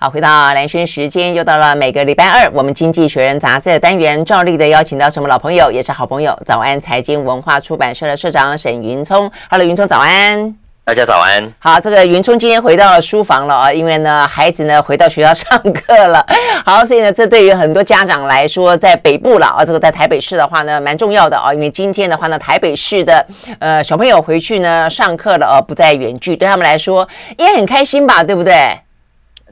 好，回到蓝轩时间，又到了每个礼拜二，我们经济学人杂志的单元，照例的邀请到什么老朋友，也是好朋友，早安财经文化出版社的社长沈云聪。Hello，云聪早安。大家早安。好，这个云聪今天回到了书房了啊，因为呢，孩子呢回到学校上课了。好，所以呢，这对于很多家长来说，在北部了啊，这个在台北市的话呢，蛮重要的啊，因为今天的话呢，台北市的呃小朋友回去呢上课了啊，不再远距，对他们来说应该很开心吧，对不对？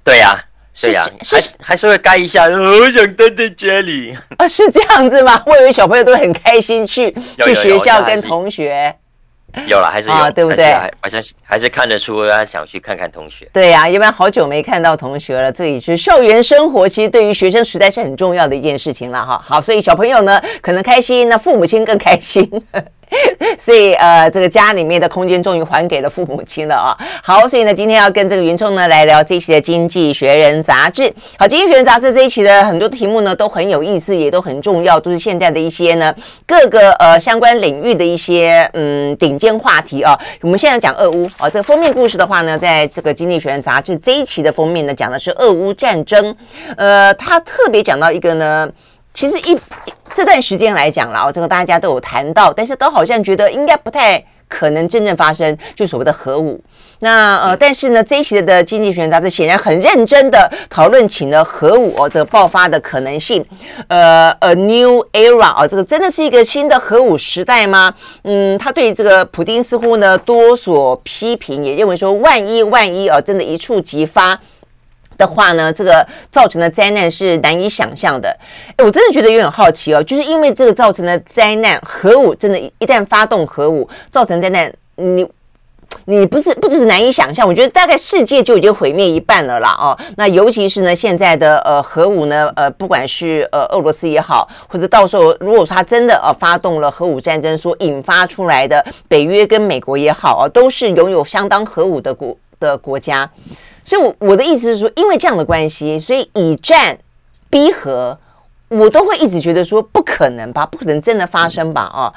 对呀、啊，对呀、啊，还是还是会盖一下，我想待在家里。啊，是这样子吗？我以为小朋友都很开心去去学校跟同学。有了，还是有，啊、对不对？好像还是看得出他想去看看同学。对呀、啊，一般好久没看到同学了。这里是校园生活，其实对于学生时代是很重要的一件事情了哈。好，所以小朋友呢可能开心，那父母亲更开心。所以呃，这个家里面的空间终于还给了父母亲了啊。好，所以呢，今天要跟这个云聪呢来聊这一期的《经济学人》杂志。好，《经济学人》杂志这一期的很多题目呢都很有意思，也都很重要，都是现在的一些呢各个呃相关领域的一些嗯顶尖话题啊。我们现在讲俄乌啊，这个封面故事的话呢，在这个《经济学人》杂志这一期的封面呢讲的是俄乌战争，呃，他特别讲到一个呢。其实一这段时间来讲了哦，这个大家都有谈到，但是都好像觉得应该不太可能真正发生，就所谓的核武。那呃，但是呢，这一期的《经济学人》杂志显然很认真的讨论起了核武的爆发的可能性。呃，a new era 啊，这个真的是一个新的核武时代吗？嗯，他对这个普丁似乎呢多所批评，也认为说，万一万一啊，真的一触即发。的话呢，这个造成的灾难是难以想象的。哎我真的觉得有点好奇哦，就是因为这个造成的灾难，核武真的，一旦发动核武造成灾难，你你不是不只是难以想象，我觉得大概世界就已经毁灭一半了啦哦。那尤其是呢，现在的呃核武呢，呃不管是呃俄罗斯也好，或者到时候如果说他真的呃发动了核武战争所引发出来的北约跟美国也好啊，都是拥有相当核武的国的国家。所以，我我的意思是说，因为这样的关系，所以以战逼和，我都会一直觉得说不可能吧，不可能真的发生吧？啊，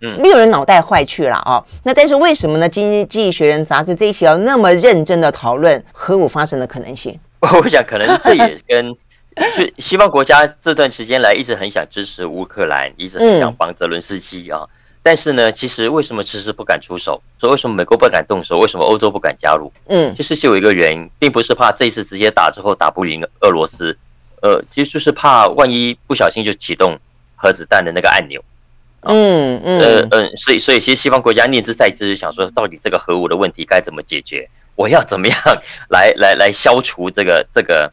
嗯，没有人脑袋坏去了啊。那但是为什么呢？《经济学人》杂志这一期要那么认真的讨论核武发生的可能性？我想，可能这也跟 就西方国家这段时间来一直很想支持乌克兰，一直很想帮泽伦斯基啊。嗯但是呢，其实为什么迟迟不敢出手？说为什么美国不敢动手？为什么欧洲不敢加入？嗯，其实是有一个原因，并不是怕这一次直接打之后打不赢俄罗斯，呃，其实就是怕万一不小心就启动核子弹的那个按钮。嗯嗯，呃嗯，所以所以其实西方国家念之在之，想说到底这个核武的问题该怎么解决？我要怎么样来 来来消除这个这个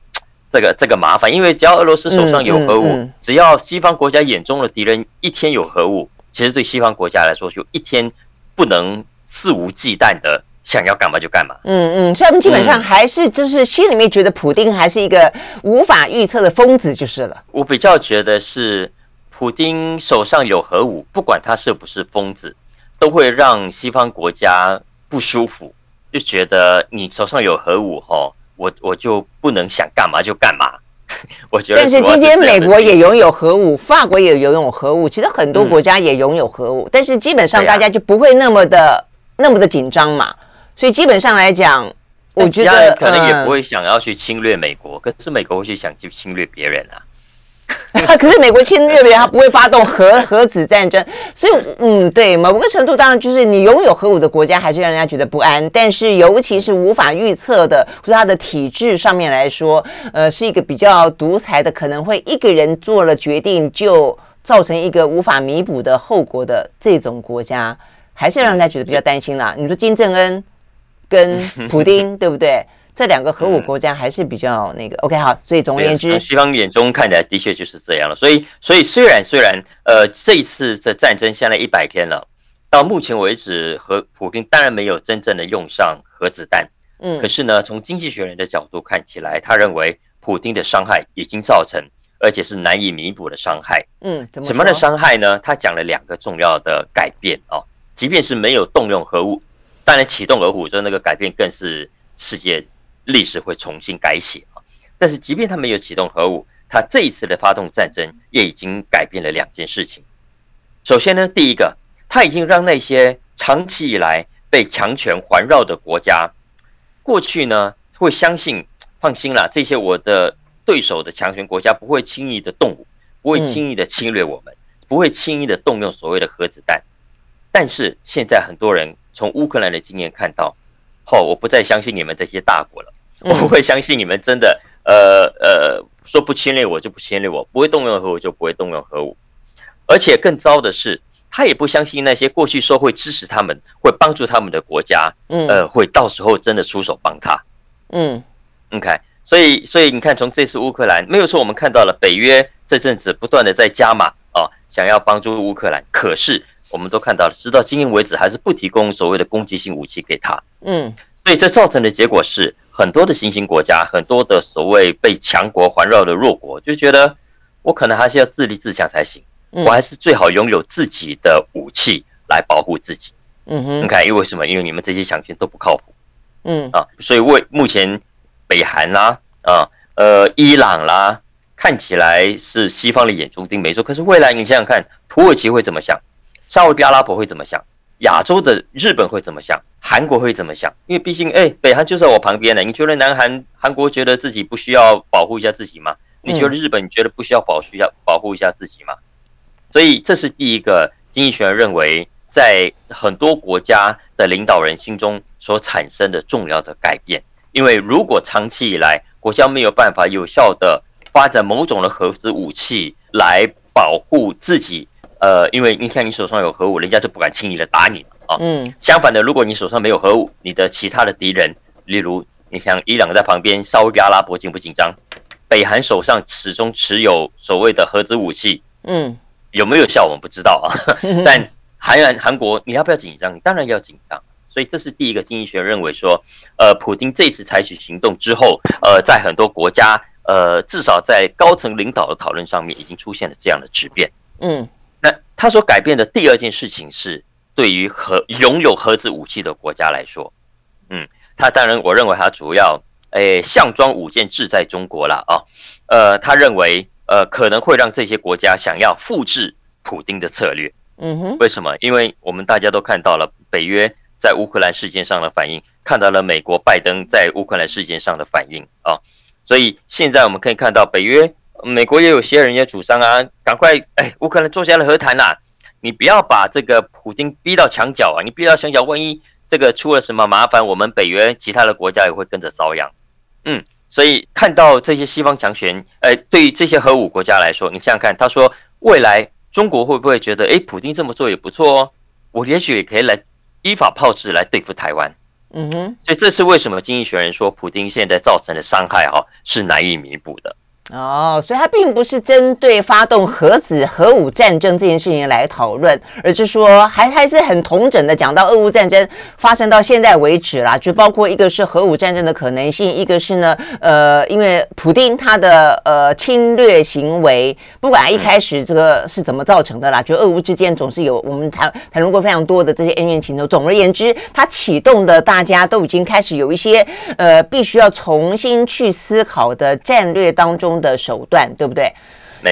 这个这个麻烦？因为只要俄罗斯手上有核武，只要西方国家眼中的敌人一天有核武。其实对西方国家来说，就一天不能肆无忌惮的想要干嘛就干嘛。嗯嗯，所以他们基本上还是就是心里面觉得普丁还是一个无法预测的疯子就是了。我比较觉得是普丁手上有核武，不管他是不是疯子，都会让西方国家不舒服，就觉得你手上有核武，吼，我我就不能想干嘛就干嘛。我觉得，但是今天美国也拥有核武，法国也拥有核武，其实很多国家也拥有核武，但是基本上大家就不会那么的那么的紧张嘛。所以基本上来讲，我觉得可能也不会想要去侵略美国，可是美国会去想去侵略别人啊。可是美国侵略别人，他不会发动核 核子战争，所以嗯，对某个程度，当然就是你拥有核武的国家，还是让人家觉得不安。但是尤其是无法预测的，或者它的体制上面来说，呃，是一个比较独裁的，可能会一个人做了决定就造成一个无法弥补的后果的这种国家，还是让人家觉得比较担心啦。你说金正恩跟普丁，对不对？这两个核武国家还是比较那个、嗯、OK 好，所以总而言之，西方眼中看起来的确就是这样了。所以，所以虽然虽然呃这一次的战争现在一百天了，到目前为止，和普京当然没有真正的用上核子弹，嗯，可是呢，从经济学人的角度看起来，他认为普丁的伤害已经造成，而且是难以弥补的伤害。嗯，怎么什么的伤害呢？他讲了两个重要的改变哦，即便是没有动用核武，当然启动核武之后那个改变更是世界。历史会重新改写啊！但是，即便他没有启动核武，他这一次的发动战争也已经改变了两件事情。首先呢，第一个，他已经让那些长期以来被强权环绕的国家，过去呢会相信放心啦，这些我的对手的强权国家不会轻易的动武，不会轻易的侵略我们，不会轻易的动用所谓的核子弹。但是现在很多人从乌克兰的经验看到，哦，我不再相信你们这些大国了，我不会相信你们真的，呃呃，说不侵略我就不侵略我，不会动用核武就不会动用核武。而且更糟的是，他也不相信那些过去说会支持他们、会帮助他们的国家，嗯呃，会到时候真的出手帮他。嗯，OK，所以所以你看，从这次乌克兰没有错，我们看到了北约这阵子不断的在加码啊，想要帮助乌克兰，可是。我们都看到了，直到今天为止，还是不提供所谓的攻击性武器给他。嗯，所以这造成的结果是，很多的新兴国家，很多的所谓被强国环绕的弱国，就觉得我可能还是要自立自强才行，我还是最好拥有自己的武器来保护自己。嗯哼，你看，因为什么？因为你们这些强权都不靠谱。嗯啊，所以为目前北韩啦，啊，呃，伊朗啦，看起来是西方的眼中钉，没错。可是未来你想想看，土耳其会怎么想？沙乌地阿拉伯会怎么想？亚洲的日本会怎么想？韩国会怎么想？因为毕竟，哎，北韩就在我旁边呢。你觉得南韩、韩国觉得自己不需要保护一下自己吗？你觉得日本你觉得不需要保护一下、保护一下自己吗？所以，这是第一个经济学人认为，在很多国家的领导人心中所产生的重要的改变。因为如果长期以来国家没有办法有效的发展某种的核子武器来保护自己。呃，因为你看你手上有核武，人家就不敢轻易的打你啊。嗯。相反的，如果你手上没有核武，你的其他的敌人，例如你像伊朗在旁边，沙乌地阿拉伯紧不紧张？北韩手上始终持有所谓的核子武器，嗯，有没有效我们不知道啊。但韩韩韩国，你要不要紧张？你当然要紧张。所以这是第一个经济学认为说，呃，普京这次采取行动之后，呃，在很多国家，呃，至少在高层领导的讨论上面，已经出现了这样的质变。嗯。那他所改变的第二件事情是，对于核拥有核子武器的国家来说，嗯，他当然我认为他主要诶项庄舞剑志在中国了啊，呃，他认为呃可能会让这些国家想要复制普丁的策略，嗯哼，为什么？因为我们大家都看到了北约在乌克兰事件上的反应，看到了美国拜登在乌克兰事件上的反应啊，所以现在我们可以看到北约。美国也有些人也主张啊，赶快哎，乌克兰坐下来和谈呐！你不要把这个普京逼到墙角啊！你逼到墙角，万一这个出了什么麻烦，我们北约其他的国家也会跟着遭殃。嗯，所以看到这些西方强权，哎，对于这些核武国家来说，你想想看，他说未来中国会不会觉得，哎，普京这么做也不错哦？我也许也可以来依法炮制来对付台湾。嗯哼，所以这是为什么《经济学人》说普京现在造成的伤害哈是难以弥补的。哦，所以它并不是针对发动核子核武战争这件事情来讨论，而是说还还是很统整的讲到俄乌战争发生到现在为止啦，就包括一个是核武战争的可能性，一个是呢，呃，因为普丁他的呃侵略行为，不管一开始这个是怎么造成的啦，就俄乌之间总是有我们谈谈论过非常多的这些恩怨情仇。总而言之，它启动的大家都已经开始有一些呃必须要重新去思考的战略当中。的手段对不对？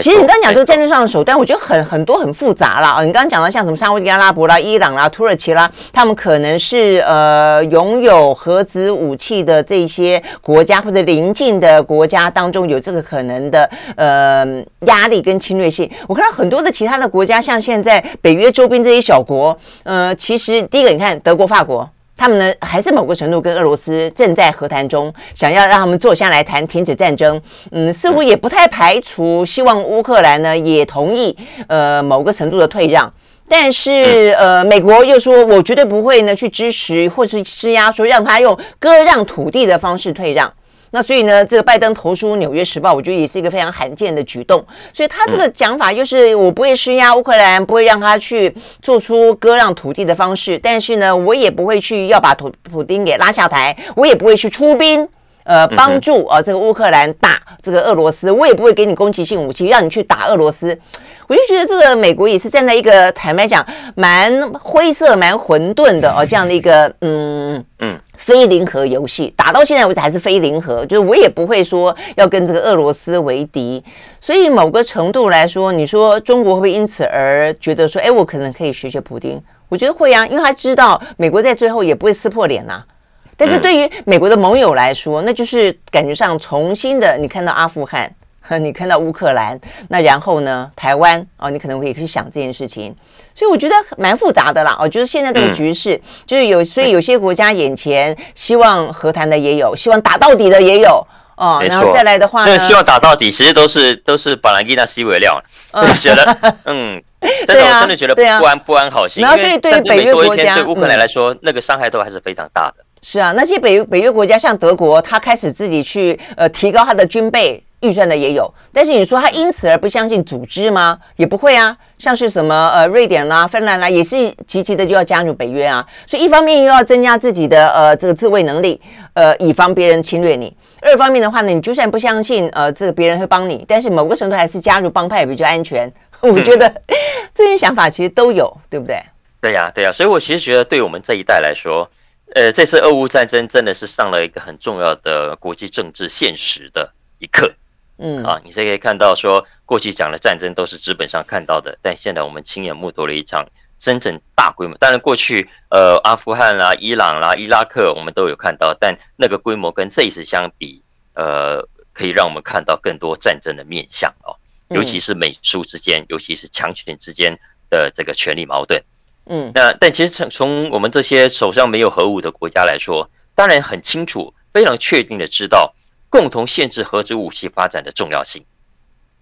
其实你刚刚讲这个战略上的手段，我觉得很很多很复杂了啊。你刚刚讲到像什么沙乌地阿拉伯啦、伊朗啦、土耳其啦，他们可能是呃拥有核子武器的这些国家或者邻近的国家当中有这个可能的呃压力跟侵略性。我看到很多的其他的国家，像现在北约周边这些小国，呃，其实第一个你看德国、法国。他们呢，还是某个程度跟俄罗斯正在和谈中，想要让他们坐下来谈停止战争。嗯，似乎也不太排除希望乌克兰呢也同意呃某个程度的退让。但是呃，美国又说我绝对不会呢去支持或是施压，说让他用割让土地的方式退让。那所以呢，这个拜登投书《纽约时报》，我觉得也是一个非常罕见的举动。所以他这个讲法就是，我不会施压乌克兰，不会让他去做出割让土地的方式，但是呢，我也不会去要把土普丁给拉下台，我也不会去出兵，呃，帮助呃这个乌克兰打这个俄罗斯，我也不会给你攻击性武器让你去打俄罗斯。我就觉得这个美国也是站在一个坦白讲蛮灰色、蛮混沌的哦这样的一个嗯嗯非零和游戏，打到现在为止还是非零和，就是我也不会说要跟这个俄罗斯为敌，所以某个程度来说，你说中国会不会因此而觉得说，哎，我可能可以学学普丁？我觉得会啊，因为他知道美国在最后也不会撕破脸呐、啊。但是对于美国的盟友来说，那就是感觉上重新的，你看到阿富汗，你看到乌克兰，那然后呢，台湾哦，你可能会去想这件事情。所以我觉得蛮复杂的啦。我觉得现在这个局势就是有，所以有些国家眼前希望和谈的也有，希望打到底的也有。哦，然后再来的话呢，希望打到底，其实都是都是把兰吉娜西为料，就觉得 嗯，真的我真的觉得不安不安好心。然后所以对于北约国家，对乌克兰来说，那个伤害都还是非常大的。是啊，那些北北约国家像德国，他开始自己去呃提高他的军备预算的也有，但是你说他因此而不相信组织吗？也不会啊。像是什么呃瑞典啦、芬兰啦，也是积极的就要加入北约啊。所以一方面又要增加自己的呃这个自卫能力，呃以防别人侵略你；二方面的话呢，你就算不相信呃这个别人会帮你，但是某个程度还是加入帮派比较安全。我觉得这些想法其实都有，对不对？对呀，对呀。所以我其实觉得，对我们这一代来说，呃，这次俄乌战争真的是上了一个很重要的国际政治现实的一课。嗯啊，你是可以看到说，过去讲的战争都是纸本上看到的，但现在我们亲眼目睹了一场真正大规模。当然，过去呃，阿富汗啦、伊朗啦、伊拉克我们都有看到，但那个规模跟这一次相比，呃，可以让我们看到更多战争的面向哦，尤其是美苏之间，尤其是强权之间的这个权力矛盾。嗯，那但其实从从我们这些手上没有核武的国家来说，当然很清楚、非常确定的知道。共同限制核子武器发展的重要性，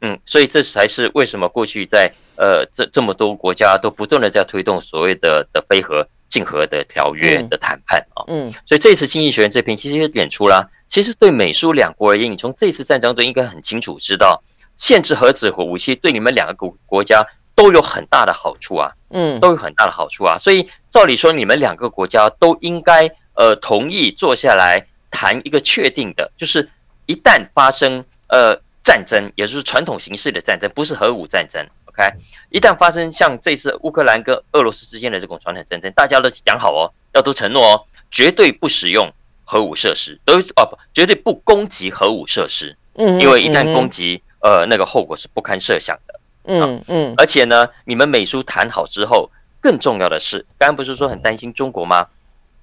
嗯，所以这才是为什么过去在呃这这么多国家都不断的在推动所谓的的非核禁核的条约的谈判啊，嗯，所以这次经济学院这篇其实也点出了，其实对美苏两国而言，你从这次战争中应该很清楚知道，限制核子武器对你们两个国国家都有很大的好处啊，嗯，都有很大的好处啊，所以照理说你们两个国家都应该呃同意坐下来谈一个确定的，就是。一旦发生呃战争，也就是传统形式的战争，不是核武战争，OK？一旦发生像这次乌克兰跟俄罗斯之间的这种传统战争，大家都讲好哦，要都承诺哦，绝对不使用核武设施，都哦不，绝对不攻击核武设施，嗯，因为一旦攻击，呃，那个后果是不堪设想的，嗯嗯，而且呢，你们美苏谈好之后，更重要的是，刚刚不是说很担心中国吗？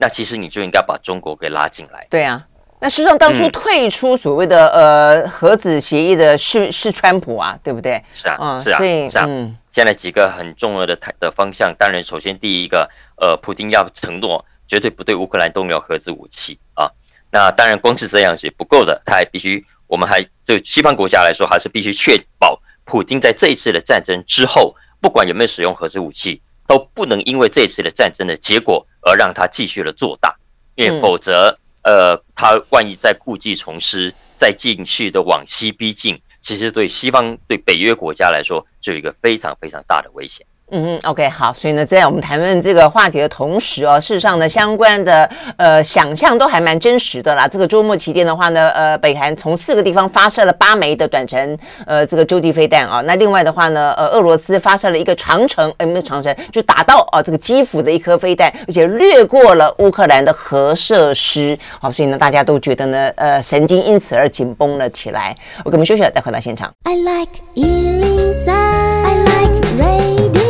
那其实你就应该把中国给拉进来，对啊。那实际上，当初退出所谓的呃核子协议的是是川普啊，对不对？是啊，是啊，是啊。现在几个很重要的的方向，当然，首先第一个，呃，普京要承诺绝对不对乌克兰动用核子武器啊。那当然，光是这样是不够的，他还必须，我们还对西方国家来说，还是必须确保普京在这一次的战争之后，不管有没有使用核子武器，都不能因为这次的战争的结果而让他继续的做大，因为否则。呃，他万一再故技重施，再继续的往西逼近，其实对西方、对北约国家来说，就有一个非常非常大的危险。嗯嗯，OK，好，所以呢，在我们谈论这个话题的同时哦，事实上呢，相关的呃想象都还蛮真实的啦。这个周末期间的话呢，呃，北韩从四个地方发射了八枚的短程呃这个洲际飞弹啊。那另外的话呢，呃，俄罗斯发射了一个长程，呃，没有长程，就打到啊这个基辅的一颗飞弹，而且掠过了乌克兰的核设施。好，所以呢，大家都觉得呢，呃，神经因此而紧绷了起来。我给我们休息了，再回到现场。I like 103, I like radio.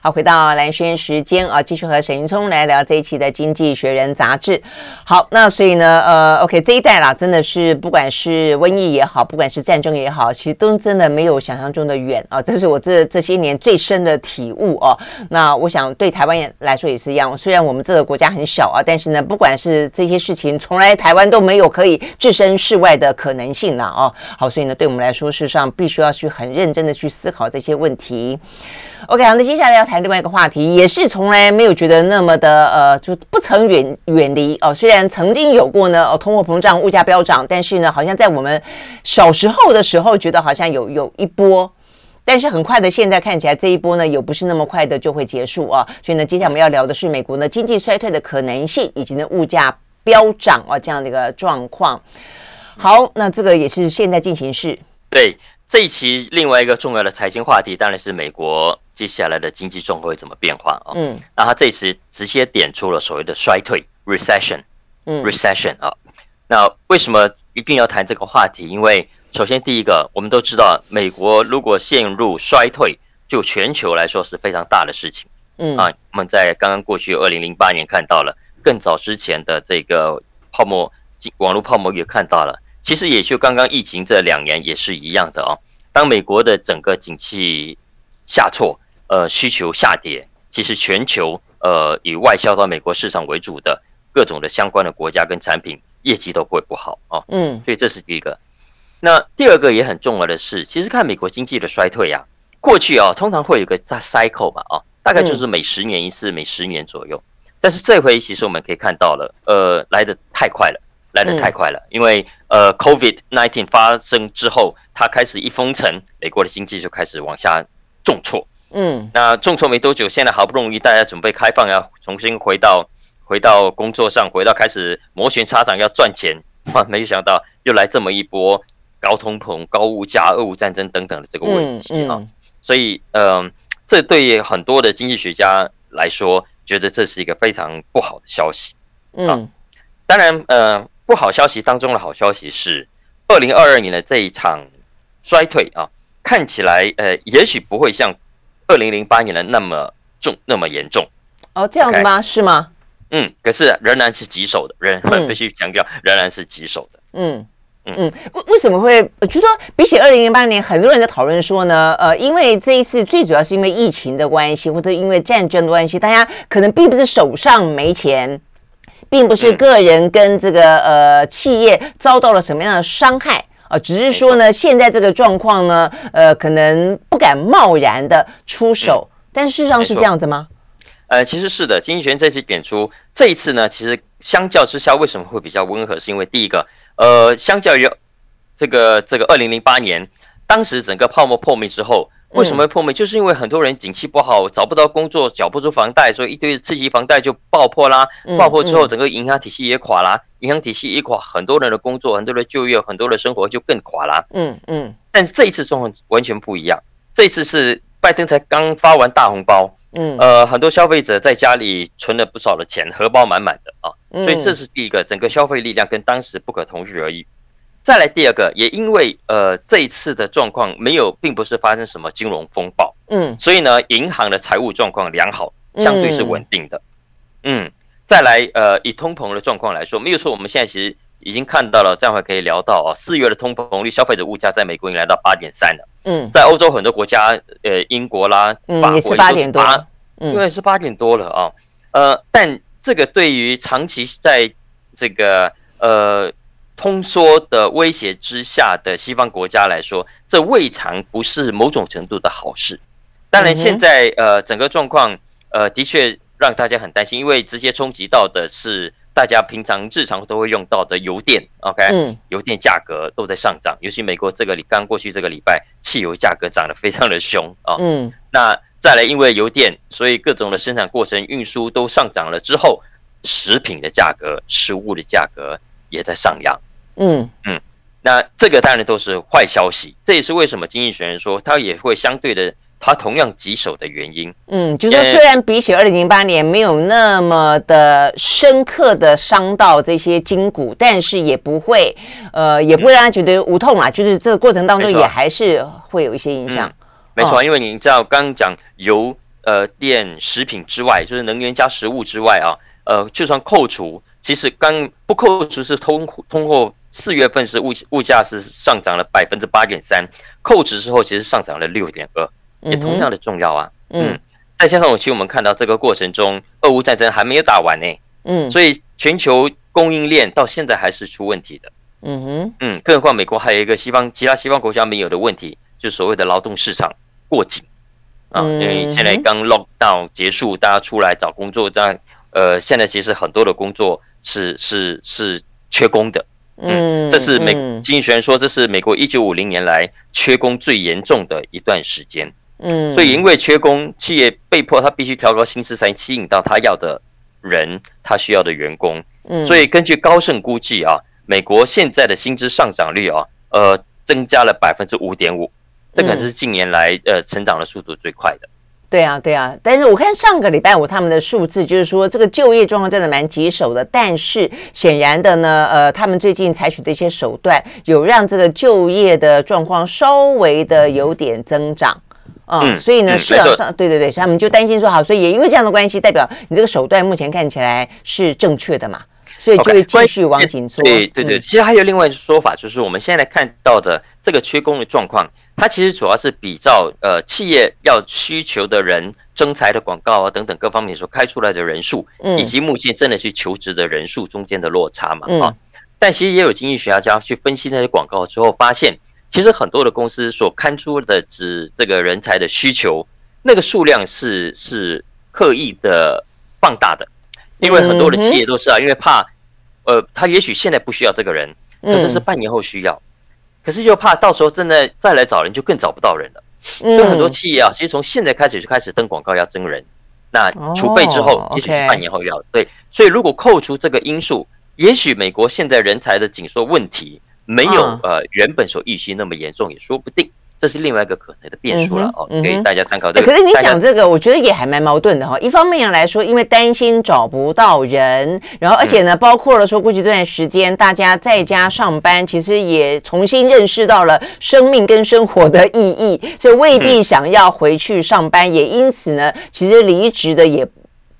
好，回到蓝轩时间啊，继续和沈云聪来聊这一期的《经济学人》杂志。好，那所以呢，呃，OK，这一代啦，真的是不管是瘟疫也好，不管是战争也好，其实都真的没有想象中的远啊。这是我这这些年最深的体悟哦。那我想对台湾来说也是一样，虽然我们这个国家很小啊，但是呢，不管是这些事情，从来台湾都没有可以置身事外的可能性了哦。好，所以呢，对我们来说，事实上必须要去很认真的去思考这些问题。OK，好，那接下来要谈另外一个话题，也是从来没有觉得那么的呃，就不曾远远离哦。虽然曾经有过呢，哦，通货膨胀、物价飙涨，但是呢，好像在我们小时候的时候，觉得好像有有一波，但是很快的，现在看起来这一波呢，也不是那么快的就会结束啊。所以呢，接下来我们要聊的是美国呢经济衰退的可能性，以及呢物价飙涨啊这样的一个状况。好，那这个也是现在进行式。对。这一期另外一个重要的财经话题，当然是美国接下来的经济状况会怎么变化啊？嗯，那他这一次直接点出了所谓的衰退 （recession），嗯，recession 啊。那为什么一定要谈这个话题？因为首先第一个，我们都知道，美国如果陷入衰退，就全球来说是非常大的事情。嗯啊，我们在刚刚过去二零零八年看到了更早之前的这个泡沫网络泡沫也看到了，其实也就刚刚疫情这两年也是一样的哦。当美国的整个景气下挫，呃，需求下跌，其实全球呃以外销到美国市场为主的各种的相关的国家跟产品业绩都会不好哦。嗯，所以这是第一个。那第二个也很重要的是，其实看美国经济的衰退呀、啊，过去啊通常会有一个在 cycle 嘛，啊，大概就是每十年一次，每十年左右。但是这回其实我们可以看到了，呃，来的太快了，来的太快了，因为呃，COVID nineteen 发生之后，它开始一封城，美国的经济就开始往下重挫。嗯，那众筹没多久，现在好不容易大家准备开放，要重新回到回到工作上，回到开始摩拳擦掌要赚钱，哇，没想到又来这么一波。高通膨、高物价、俄乌战争等等的这个问题啊，所以嗯，这对于很多的经济学家来说，觉得这是一个非常不好的消息。嗯，当然，呃，不好消息当中的好消息是，二零二二年的这一场衰退啊，看起来呃，也许不会像二零零八年的那么重、那么严重。哦，这样子吗？是吗？嗯，可是仍然是棘手的，仍 必须强调，仍然是棘手的。嗯。嗯，为为什么会？我觉得比起二零零八年，很多人在讨论说呢，呃，因为这一次最主要是因为疫情的关系，或者因为战争的关系，大家可能并不是手上没钱，并不是个人跟这个呃企业遭到了什么样的伤害啊，呃，只是说呢，现在这个状况呢，呃，可能不敢贸然的出手，但事实上是这样子吗？呃，其实是的，经济学这次点出，这一次呢，其实相较之下为什么会比较温和，是因为第一个。呃，相较于这个这个二零零八年，当时整个泡沫破灭之后，为什么会破灭？就是因为很多人景气不好，找不到工作，缴不出房贷，所以一堆刺激房贷就爆破啦。爆破之后，整个银行体系也垮啦。银行体系一垮，很多人的工作、很多人的就业、很多的生活就更垮啦。嗯嗯。但是这一次状况完全不一样，这一次是拜登才刚发完大红包，嗯呃，很多消费者在家里存了不少的钱，荷包满满的啊。所以这是第一个，整个消费力量跟当时不可同日而语。再来第二个，也因为呃这一次的状况没有，并不是发生什么金融风暴，嗯，所以呢，银行的财务状况良好，相对是稳定的，嗯。再来呃，以通膨的状况来说，没有错，我们现在其实已经看到了，这样会可以聊到啊，四月的通膨率，消费者物价在美国已经来到八点三了，嗯，在欧洲很多国家，呃，英国啦，法国也是八点多，因为是八点多了啊，呃，但。这个对于长期在这个呃通缩的威胁之下的西方国家来说，这未尝不是某种程度的好事。当然，现在呃整个状况呃的确让大家很担心，因为直接冲击到的是大家平常日常都会用到的油电。OK，油电价格都在上涨，尤其美国这个礼刚过去这个礼拜，汽油价格涨得非常的凶啊。嗯，那。再来，因为油电，所以各种的生产过程、运输都上涨了。之后，食品的价格、食物的价格也在上扬。嗯嗯，那这个当然都是坏消息。这也是为什么经济学人说它也会相对的，它同样棘手的原因。嗯，就是说虽然比起二零零八年没有那么的深刻的伤到这些筋骨，但是也不会，呃，也不会让他觉得无痛啊。就是这个过程当中也还是会有一些影响。没错，因为你知道，刚刚讲油、呃电、食品之外，就是能源加食物之外啊，呃，就算扣除，其实刚不扣除是通通货四月份是物物价是上涨了百分之八点三，扣除之后其实上涨了六点二，也同样的重要啊。嗯，再加上我其实我们看到这个过程中，俄乌战争还没有打完呢。嗯，所以全球供应链到现在还是出问题的。嗯哼，嗯，更何况美国还有一个西方其他西方国家没有的问题，就是所谓的劳动市场。过紧啊，因为现在刚 lockdown 结束，大家出来找工作，这样呃，现在其实很多的工作是是是缺工的，嗯，这是美经济学人说，这是美国一九五零年来缺工最严重的一段时间，嗯，所以因为缺工，企业被迫他必须调高薪资才吸引到他要的人，他需要的员工，嗯，所以根据高盛估计啊，美国现在的薪资上涨率啊，呃，增加了百分之五点五。这可是近年来呃成长的速度最快的。嗯，对啊，对啊。但是我看上个礼拜五他们的数字，就是说这个就业状况真的蛮棘手的。但是显然的呢，呃，他们最近采取的一些手段，有让这个就业的状况稍微的有点增长。啊、嗯，所以呢，市场上对对对，他们就担心说，好，所以也因为这样的关系，代表你这个手段目前看起来是正确的嘛，所以就会继续往紧缩。Okay, 对对对，其实还有另外一个说法，就是我们现在看到的这个缺工的状况，它其实主要是比照呃企业要需求的人、征才的广告啊等等各方面所开出来的人数，以及目前真的去求职的人数中间的落差嘛啊。但其实也有经济学家去分析那些广告之后，发现其实很多的公司所刊出的指这个人才的需求，那个数量是是刻意的放大的，因为很多的企业都是啊，因为怕呃他也许现在不需要这个人，可是是半年后需要，可是又怕到时候真的再来找人就更找不到人了，所以很多企业啊，其实从现在开始就开始登广告要增人，那储备之后也许是半年后要对，所以如果扣除这个因素。也许美国现在人才的紧缩问题没有呃原本所预期那么严重，也说不定，这是另外一个可能的变数了哦，给大家参考这个。可是你讲这个，我觉得也还蛮矛盾的哈。一方面来说，因为担心找不到人，然后而且呢，包括了说过去这段时间大家在家上班，其实也重新认识到了生命跟生活的意义，所以未必想要回去上班，也因此呢，其实离职的也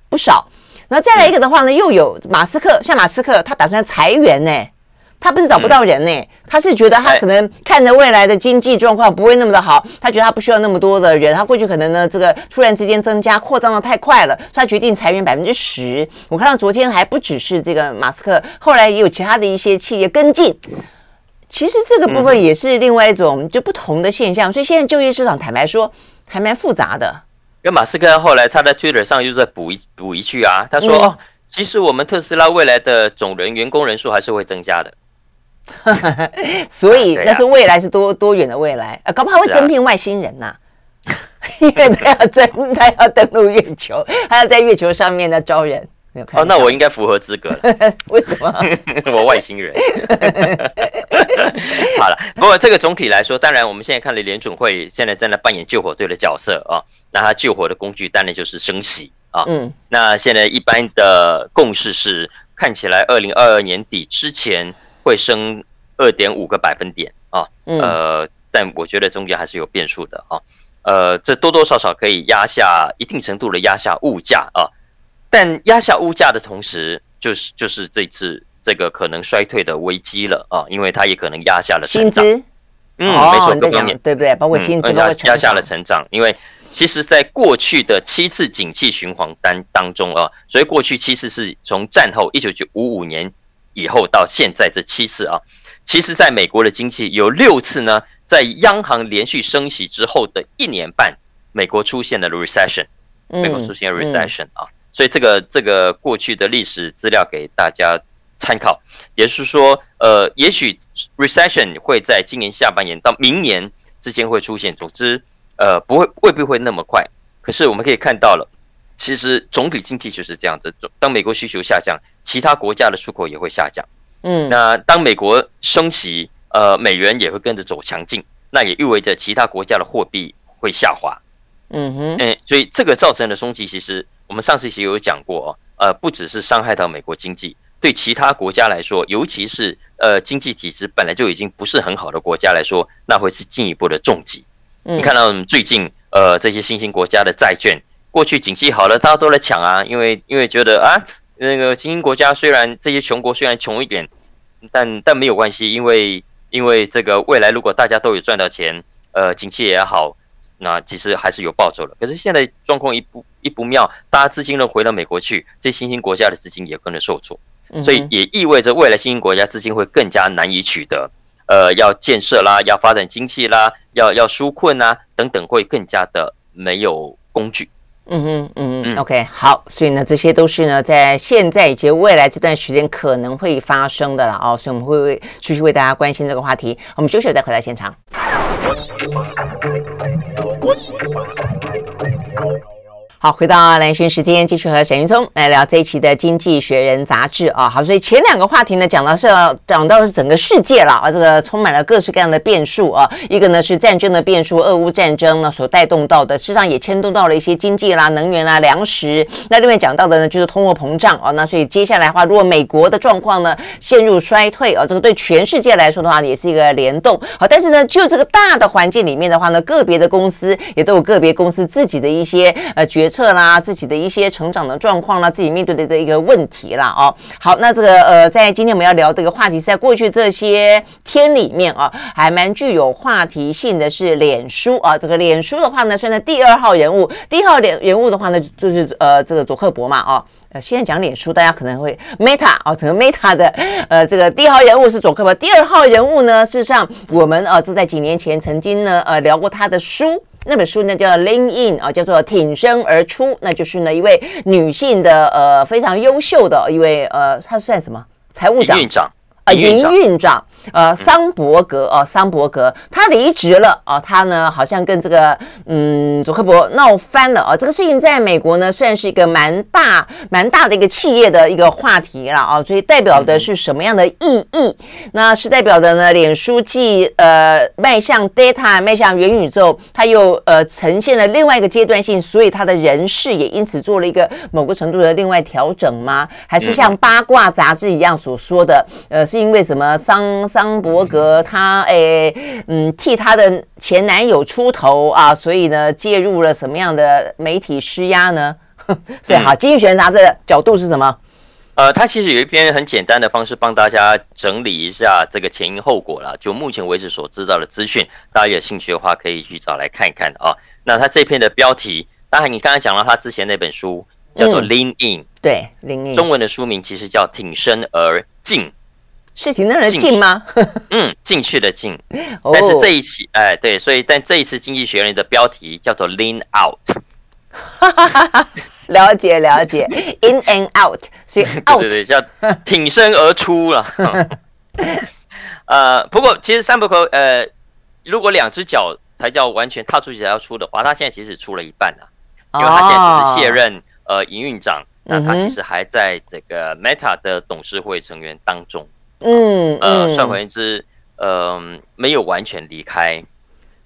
不少。那再来一个的话呢，又有马斯克，像马斯克，他打算裁员呢，他不是找不到人呢，他是觉得他可能看着未来的经济状况不会那么的好，他觉得他不需要那么多的人，他过去可能呢这个突然之间增加扩张的太快了，所以他决定裁员百分之十。我看到昨天还不只是这个马斯克，后来也有其他的一些企业跟进。其实这个部分也是另外一种就不同的现象，所以现在就业市场坦白说还蛮复杂的。因为马斯克后来他在 Twitter 上又在补一补一句啊，他说：“哦，其实我们特斯拉未来的总人员工人数还是会增加的。” 所以那是未来是多多远的未来啊？搞不好会增聘外星人呐、啊，因为他要登他要登陆月球，他要在月球上面呢招人。哦，那我应该符合资格了。为什么？我外星人。好了，不过这个总体来说，当然我们现在看了联准会现在在那扮演救火队的角色啊，那他救火的工具当然就是升息啊。嗯。那现在一般的共识是，看起来二零二二年底之前会升二点五个百分点啊。嗯。呃，但我觉得中间还是有变数的啊。呃，这多多少少可以压下一定程度的压下物价啊。但压下物价的同时，就是就是这次这个可能衰退的危机了啊，因为它也可能压下了薪资。嗯，哦、没错，各方面对不对？包括薪资压压下了成长，因为其实在过去的七次景气循环单当中啊，所以过去七次是从战后一九九五五年以后到现在这七次啊，其实在美国的经济有六次呢，在央行连续升息之后的一年半，美国出现了 recession，美国出现了 recession 啊。嗯嗯所以这个这个过去的历史资料给大家参考，也就是说，呃，也许 recession 会在今年下半年到明年之间会出现，总之，呃，不会未必会那么快。可是我们可以看到了，其实总体经济就是这样子。当美国需求下降，其他国家的出口也会下降。嗯，那当美国升息，呃，美元也会跟着走强劲，那也意味着其他国家的货币会下滑。嗯哼，嗯，所以这个造成的冲击其实。我们上次其实有讲过哦，呃，不只是伤害到美国经济，对其他国家来说，尤其是呃经济体制本来就已经不是很好的国家来说，那会是进一步的重击。你看到最近呃这些新兴国家的债券，过去景气好了，大家都来抢啊，因为因为觉得啊，那个新兴国家虽然这些穷国虽然穷一点，但但没有关系，因为因为这个未来如果大家都有赚到钱，呃，景气也好。那其实还是有报酬的，可是现在状况一不一不妙，大家资金都回到美国去，这新兴国家的资金也跟着受挫，所以也意味着未来新兴国家资金会更加难以取得，呃，要建设啦，要发展经济啦，要要纾困啦等等，会更加的没有工具。嗯哼，嗯嗯，OK，好，所以呢，这些都是呢，在现在以及未来这段时间可能会发生的了哦，所以我们会为继续为大家关心这个话题。我们休息了再回到现场。好，回到兰萱时间，继续和沈云聪来聊这一期的《经济学人》杂志啊。好，所以前两个话题呢，讲到是讲到是整个世界了啊，这个充满了各式各样的变数啊。一个呢是战争的变数，俄乌战争呢所带动到的，事实上也牵动到了一些经济啦、能源啦、粮食。那另外讲到的呢，就是通货膨胀啊。那所以接下来的话，如果美国的状况呢陷入衰退啊，这个对全世界来说的话，也是一个联动。好，但是呢，就这个大的环境里面的话呢，个别的公司也都有个别公司自己的一些呃决。测啦，自己的一些成长的状况啦，自己面对的的一个问题啦。哦。好，那这个呃，在今天我们要聊这个话题，在过去这些天里面啊，还蛮具有话题性的是脸书啊。这个脸书的话呢，算在第二号人物，第一号人人物的话呢，就是呃这个佐克伯嘛。哦，呃，现在讲脸书，大家可能会 Meta 哦，整个 Meta 的呃这个第一号人物是佐克伯，第二号人物呢，事实上我们呃就在几年前曾经呢呃聊过他的书。那本书呢叫 Lean In 啊，叫做挺身而出，那就是呢一位女性的呃非常优秀的一位呃，她算什么？财务长。啊，营运长。呃，桑伯格哦，桑伯格他离职了哦，他呢好像跟这个嗯佐克伯闹翻了啊，这个事情在美国呢算是一个蛮大蛮大的一个企业的一个话题了啊，所以代表的是什么样的意义？那是代表的呢，脸书既呃迈向 data 迈向元宇宙，它又呃呈现了另外一个阶段性，所以他的人事也因此做了一个某个程度的另外调整吗？还是像八卦杂志一样所说的，呃，是因为什么桑？桑伯格他诶，嗯，替他的前男友出头啊，所以呢，介入了什么样的媒体施压呢？所以好，经济学人杂志的角度是什么？呃，他其实有一篇很简单的方式帮大家整理一下这个前因后果了。就目前为止所知道的资讯，大家有兴趣的话可以去找来看一看啊。那他这篇的标题，当然你刚才讲了他之前那本书叫做《Lean In》，对，Lean In，中文的书名其实叫《挺身而进》。是挺让人进吗？嗯，进去的进。但是这一期，哎，对，所以但这一次《经济学人》的标题叫做 “Lean Out”。了解了解，In and Out，所以 Out 对对对，叫挺身而出了。呃，不过其实三浦口，呃，如果两只脚才叫完全踏出去才要出的话，他现在其实出了一半了，因为他现在只是卸任呃营运长，那他其实还在这个 Meta 的董事会成员当中。嗯，呃，算回之，呃，没有完全离开。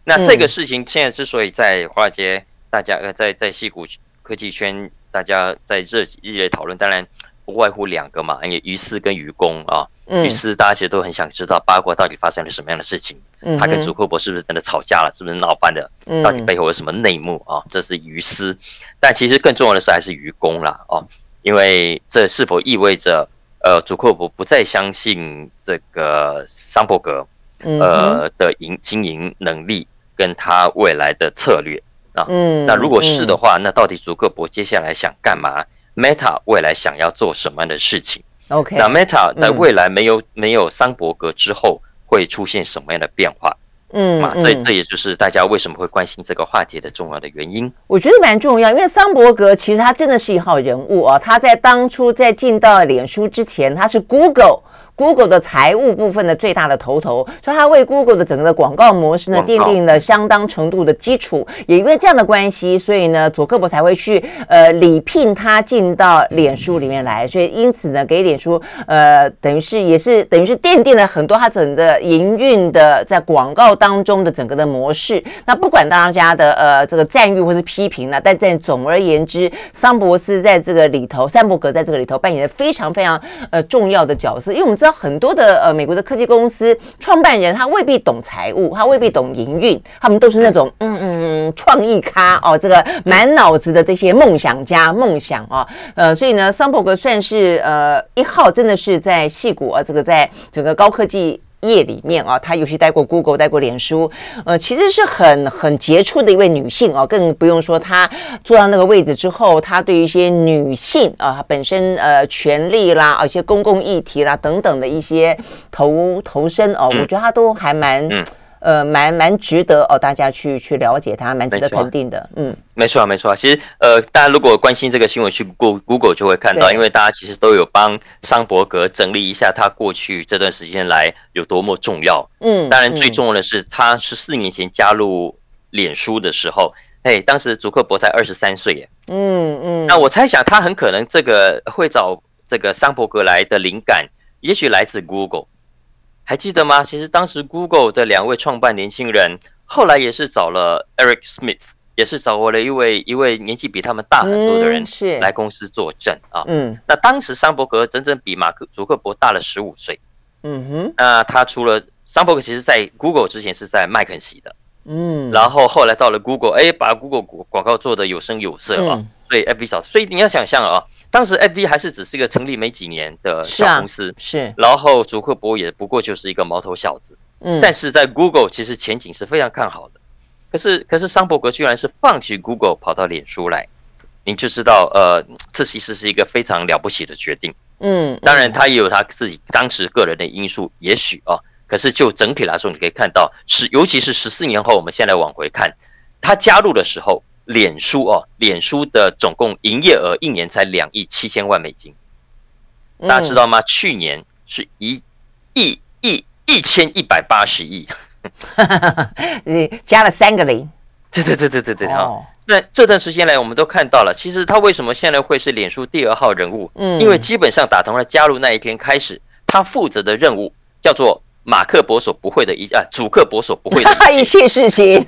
那这个事情现在之所以在华尔街，大家呃，在在矽谷科技圈，大家在热热烈讨论，当然不外乎两个嘛，因为于私跟于公啊。于私大家其实都很想知道八卦到底发生了什么样的事情，他跟祖克伯是不是真的吵架了，是不是闹翻了，到底背后有什么内幕啊？这是于私，但其实更重要的是还是于公啦，哦，因为这是否意味着？呃，祖克伯不再相信这个桑伯格，呃的营经营能力跟他未来的策略啊。嗯，那如果是的话，那到底祖克伯接下来想干嘛？Meta 未来想要做什么样的事情？OK，那 Meta 在未来没有没有桑伯格之后会出现什么样的变化？嗯，嘛，这这也就是大家为什么会关心这个话题的重要的原因。我觉得蛮重要，因为桑伯格其实他真的是一号人物啊，他在当初在进到脸书之前，他是 Google。Google 的财务部分的最大的头头，所以他为 Google 的整个的广告模式呢，奠定了相当程度的基础。也因为这样的关系，所以呢，佐克伯才会去呃礼聘他进到脸书里面来。所以因此呢，给脸书呃等于是也是等于是奠定了很多他整个营运的在广告当中的整个的模式。那不管大家的呃这个赞誉或是批评呢，但在总而言之，桑博斯在这个里头，桑伯格在这个里头扮演了非常非常呃重要的角色，因为我们知道很多的呃美国的科技公司创办人，他未必懂财务，他未必懂营运，他们都是那种嗯嗯创意咖哦，这个满脑子的这些梦想家梦想啊，呃，所以呢，桑伯格算是呃一号，真的是在戏骨啊，这个在整个高科技。业里面啊，她尤其待过 Google，待过脸书，呃，其实是很很杰出的一位女性啊，更不用说她坐到那个位置之后，她对于一些女性啊本身呃权利啦，啊一些公共议题啦等等的一些投投身哦，我觉得她都还蛮。呃，蛮蛮值得哦，大家去去了解它，蛮值得肯定的。嗯，没错啊，没错啊。其实，呃，大家如果关心这个新闻，去 Google Google 就会看到，因为大家其实都有帮桑伯格整理一下他过去这段时间来有多么重要。嗯，当然最重要的是，他十四年前加入脸书的时候，哎，当时祖克伯才二十三岁耶。嗯嗯。那我猜想他很可能这个会找这个桑伯格来的灵感，也许来自 Google。还记得吗？其实当时 Google 的两位创办年轻人，后来也是找了 Eric Smith，也是找过了一位一位年纪比他们大很多的人来公司坐镇啊。嗯。那当时桑伯格整整比马克祖克伯大了十五岁。嗯哼。那他除了桑伯格，其实在 Google 之前是在麦肯锡的。嗯。然后后来到了 Google，哎，把 Google 广告做的有声有色啊。嗯。所以所以你要想象啊。当时 FB 还是只是一个成立没几年的小公司，是，啊、是，然后祖克伯也不过就是一个毛头小子，嗯，但是在 Google 其实前景是非常看好的，可是可是桑伯格居然是放弃 Google 跑到脸书来，你就知道，呃，这其实是一个非常了不起的决定，嗯，当然他也有他自己当时个人的因素，也许啊，可是就整体来说，你可以看到是，尤其是十四年后，我们现在往回看，他加入的时候。脸书哦，脸书的总共营业额一年才两亿七千万美金，大家知道吗？嗯、去年是一亿亿一千一百八十亿，你加了三个零。对对对对对对哈。那这段时间来，我们都看到了，其实他为什么现在会是脸书第二号人物？嗯，因为基本上打从他加入那一天开始，他负责的任务叫做。马克伯所不会的一啊，主克伯所不会的一切事情。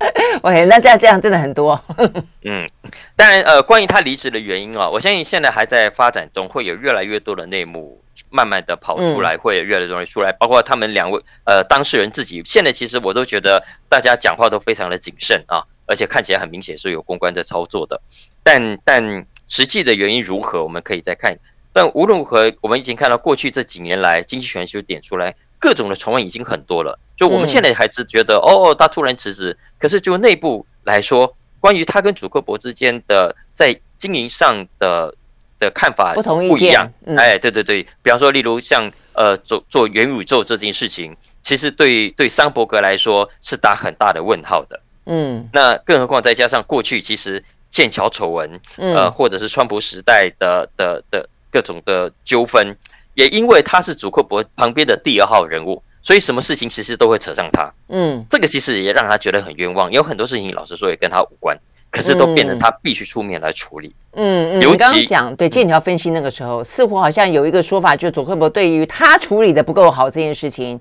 OK，那这样这样真的很多。嗯，当然呃，关于他离职的原因啊，我相信现在还在发展中，会有越来越多的内幕慢慢的跑出来，会有越来越多人出来，包括他们两位呃当事人自己。现在其实我都觉得大家讲话都非常的谨慎啊，而且看起来很明显是有公关在操作的。但但实际的原因如何，我们可以再看。但无论如何，我们已经看到过去这几年来，经济学人就点出来各种的传闻已经很多了。就我们现在还是觉得，哦，他突然辞职。可是就内部来说，关于他跟祖克伯之间的在经营上的的看法不同，不一样。哎，对对对，比方说，例如像呃做做元宇宙这件事情，其实对对桑伯格来说是打很大的问号的。嗯，那更何况再加上过去其实剑桥丑闻，呃，或者是川普时代的的的。各种的纠纷，也因为他是祖克伯旁边的第二号人物，所以什么事情其实都会扯上他。嗯，这个其实也让他觉得很冤枉。有很多事情，老实说也跟他无关，可是都变成他必须出面来处理。嗯嗯，尤其刚刚讲对剑桥分析那个时候，似乎好像有一个说法，就是佐克伯对于他处理的不够好这件事情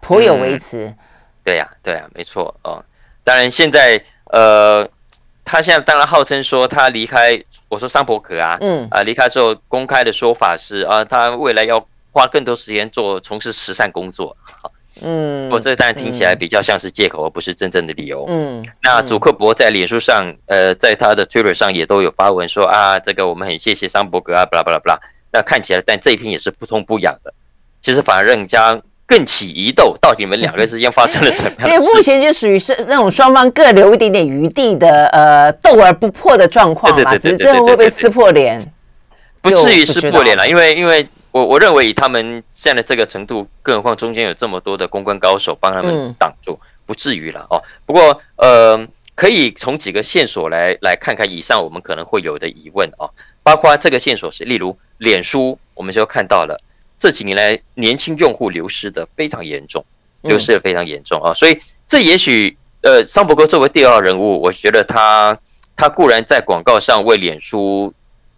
颇有微词。嗯，对呀，对呀，没错哦。当然现在呃，他现在当然号称说他离开。我说桑伯格啊，嗯啊，离开之后公开的说法是啊，他未来要花更多时间做从事慈善工作，嗯，我这当然听起来比较像是借口，而不是真正的理由。嗯，那祖克伯在脸书上，呃，在他的 Twitter 上也都有发文说啊，这个我们很谢谢桑伯格啊，巴拉巴拉巴拉。那看起来，但这一篇也是不痛不痒的，其实反而让人家。更起疑窦，到底你们两个之间发生了什么？所以目前就属于是那种双方各留一点点余地的，呃，斗而不破的状况嘛。只是最后会不会撕破脸？不至于撕破脸了，因为因为我我认为以他们现在这个程度，更何况中间有这么多的公关高手帮他们挡住，不至于了哦。不过呃，可以从几个线索来来看看以上我们可能会有的疑问哦，包括这个线索是，例如脸书，我们就看到了。这几年来，年轻用户流失的非常严重，流失的非常严重啊！所以这也许，呃，桑伯格作为第二号人物，我觉得他他固然在广告上为脸书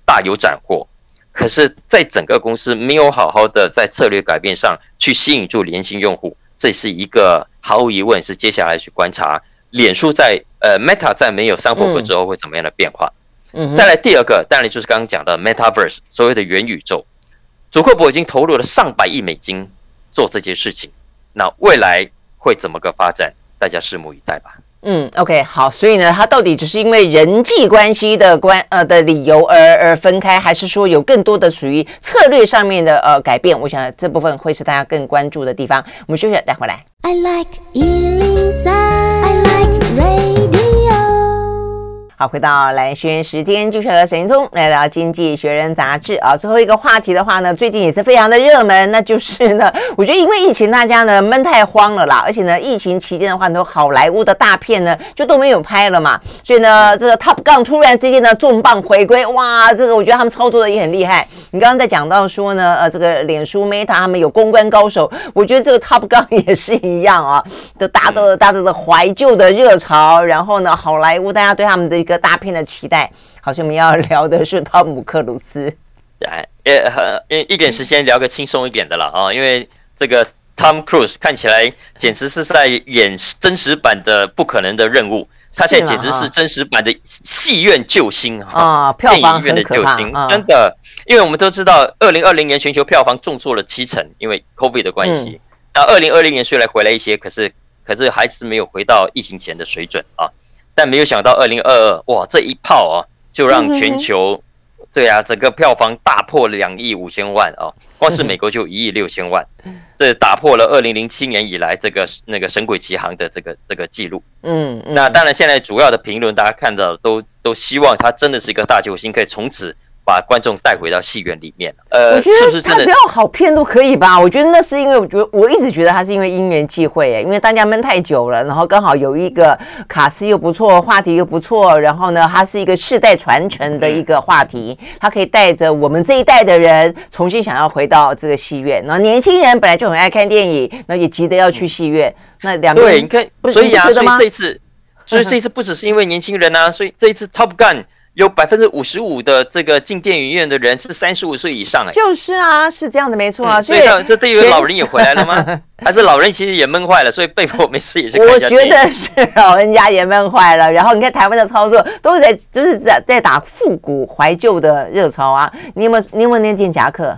大有斩获，可是，在整个公司没有好好的在策略改变上去吸引住年轻用户，这是一个毫无疑问是接下来去观察脸书在呃 Meta 在没有三火格之后会怎么样的变化。嗯，再来第二个，当然就是刚刚讲的 Metaverse，所谓的元宇宙。祖克伯已经投入了上百亿美金做这件事情，那未来会怎么个发展？大家拭目以待吧。嗯，OK，好，所以呢，他到底只是因为人际关系的关呃的理由而而分开，还是说有更多的属于策略上面的呃改变？我想这部分会是大家更关注的地方。我们休息再回来。I like 103, I like radio 好，回到蓝轩时间，继续和沈云聪来聊《经济学人》杂志啊。最后一个话题的话呢，最近也是非常的热门，那就是呢，我觉得因为疫情，大家呢闷太慌了啦，而且呢，疫情期间的话，很多好莱坞的大片呢就都没有拍了嘛，所以呢，这个 Top Gun 突然之间呢重磅回归，哇，这个我觉得他们操作的也很厉害。你刚刚在讲到说呢，呃，这个脸书 Meta 他们有公关高手，我觉得这个 Top Gun 也是一样啊，都达到了大家的怀旧的热潮，然后呢，好莱坞大家对他们的一个大片的期待。好像我们要聊的是汤姆克鲁斯，哎，也很一点时间聊个轻松一点的了啊，因为这个 Tom Cruise 看起来简直是在演真实版的不可能的任务，他现在简直是真实版的戏院救星啊，票房很可怕，真的，因为我们都知道，二零二零年全球票房重挫了七成，因为 COVID 的关系。那二零二零年虽然回来一些，可是可是还是没有回到疫情前的水准啊。但没有想到二零二二，哇，这一炮啊！就让全球，对啊，整个票房大破两亿五千万哦，光是美国就一亿六千万，这打破了二零零七年以来这个那个《神鬼奇航》的这个这个记录。嗯，那当然，现在主要的评论大家看到都都希望他真的是一个大救星，可以从此。把观众带回到戏院里面，呃，我觉得他只要好片都可以吧？我觉得那是因为，我觉得我一直觉得他是因为因缘际会，哎，因为大家闷太久了，然后刚好有一个卡司又不错，话题又不错，然后呢，它是一个世代传承的一个话题，它可以带着我们这一代的人重新想要回到这个戏院。然后年轻人本来就很爱看电影，那也急得要去戏院。那两个对，你看，所以啊，所以这一次，所以这一次不只是因为年轻人啊，所以这一次 Top Gun。有百分之五十五的这个进电影院的人是三十五岁以上哎，就是啊，是这样的，没错啊。所以这对于老人也回来了吗？还是老人其实也闷坏了，所以被迫没事也是。我觉得是老人家也闷坏了。然后你看台湾的操作都是在就是在在打复古怀旧的热潮啊。你有没有你有没有那件夹克？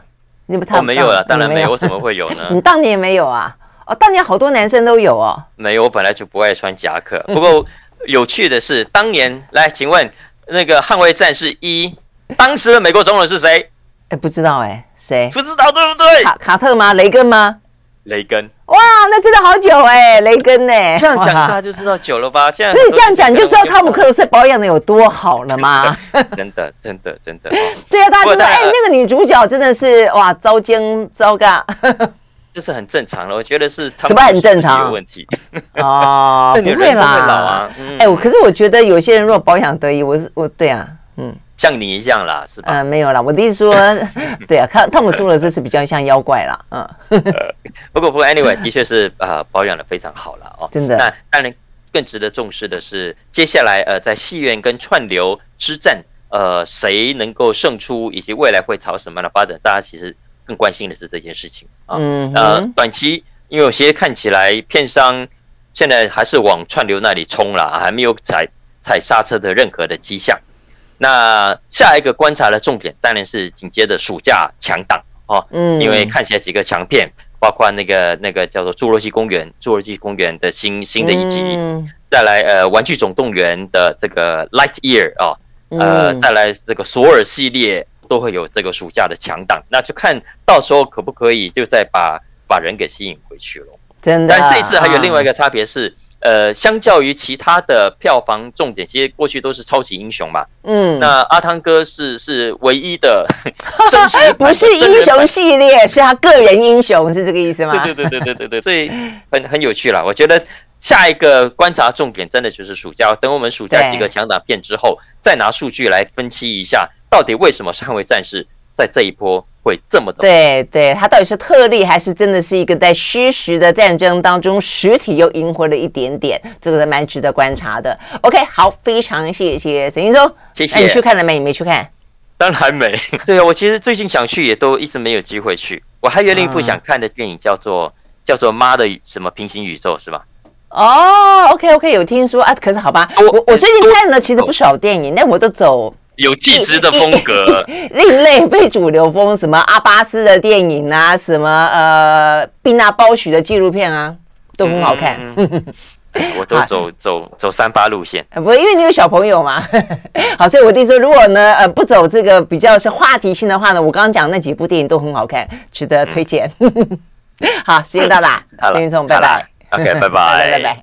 你不他没有了，当然没有，我怎么会有呢？你 当年也没有啊？哦，当年好多男生都有哦。没有，我本来就不爱穿夹克。不过有趣的是，当年来，请问。那个捍卫战士一，当时的美国总统是谁？哎，不知道哎，谁？不知道对不对？卡卡特吗？雷根吗？雷根。哇，那真的好久哎，雷根呢？这样讲大家就知道久了吧？现在可以这样讲，你就知道汤姆克鲁斯保养的有多好了吗？真的，真的，真的。对啊，大家就说，哎，那个女主角真的是哇，糟奸糟嘎。这是很正常的，我觉得是什么很正常？有问题哦，不会啦，哎，我可是我觉得有些人如果保养得宜，我是我对啊，嗯，像你一样啦，是吧？嗯，没有啦，我的意思说，对啊，看汤姆说的这是比较像妖怪啦，嗯。不过不过，anyway，的确是呃保养的非常好了哦，真的。那当然更值得重视的是，接下来呃在戏院跟串流之战，呃谁能够胜出，以及未来会朝什么样的发展，大家其实。更关心的是这件事情啊，呃，短期因为有些看起来片商现在还是往串流那里冲了，还没有踩踩刹车的任何的迹象。那下一个观察的重点当然是紧接着暑假强档哦，嗯，因为看起来几个强片，包括那个那个叫做《侏罗纪公园》，《侏罗纪公园》的新新的一集，再来呃，《玩具总动员》的这个 Lightyear 啊，呃，再来这个索尔系列。都会有这个暑假的强档，那就看到时候可不可以就再把把人给吸引回去了。真的，但这次还有另外一个差别是，呃，相较于其他的票房重点，其实过去都是超级英雄嘛。嗯，那阿汤哥是是唯一的 真实，不是英雄系列，是他个人英雄，是这个意思吗？对对对对对对，所以很很有趣了。我觉得下一个观察重点真的就是暑假，等我们暑假几个强档片之后，再拿数据来分析一下。到底为什么《捍卫战士》在这一波会这么的？对对，他到底是特例，还是真的是一个在虚实的战争当中，实体又赢回了一点点？这个是蛮值得观察的。OK，好，非常谢谢沈云松，谢谢。你去看了没？你没去看？当然没。对啊，我其实最近想去，也都一直没有机会去。我还有另一部想看的电影，叫做叫做《妈的什么平行宇宙》，是吧？哦，OK OK，有听说啊。可是好吧，我我最近看了其实不少电影，那我都走。有气质的风格，另类非主流风，什么阿巴斯的电影啊，什么呃毕纳包许的纪录片啊，都很好看。嗯、我都走走走三八路线，不，因为你有小朋友嘛。好，所以我弟说，如果呢呃不走这个比较是话题性的话呢，我刚刚讲那几部电影都很好看，值得推荐。嗯、好，时间到了，谢谢宋，拜拜。OK，拜拜，拜拜。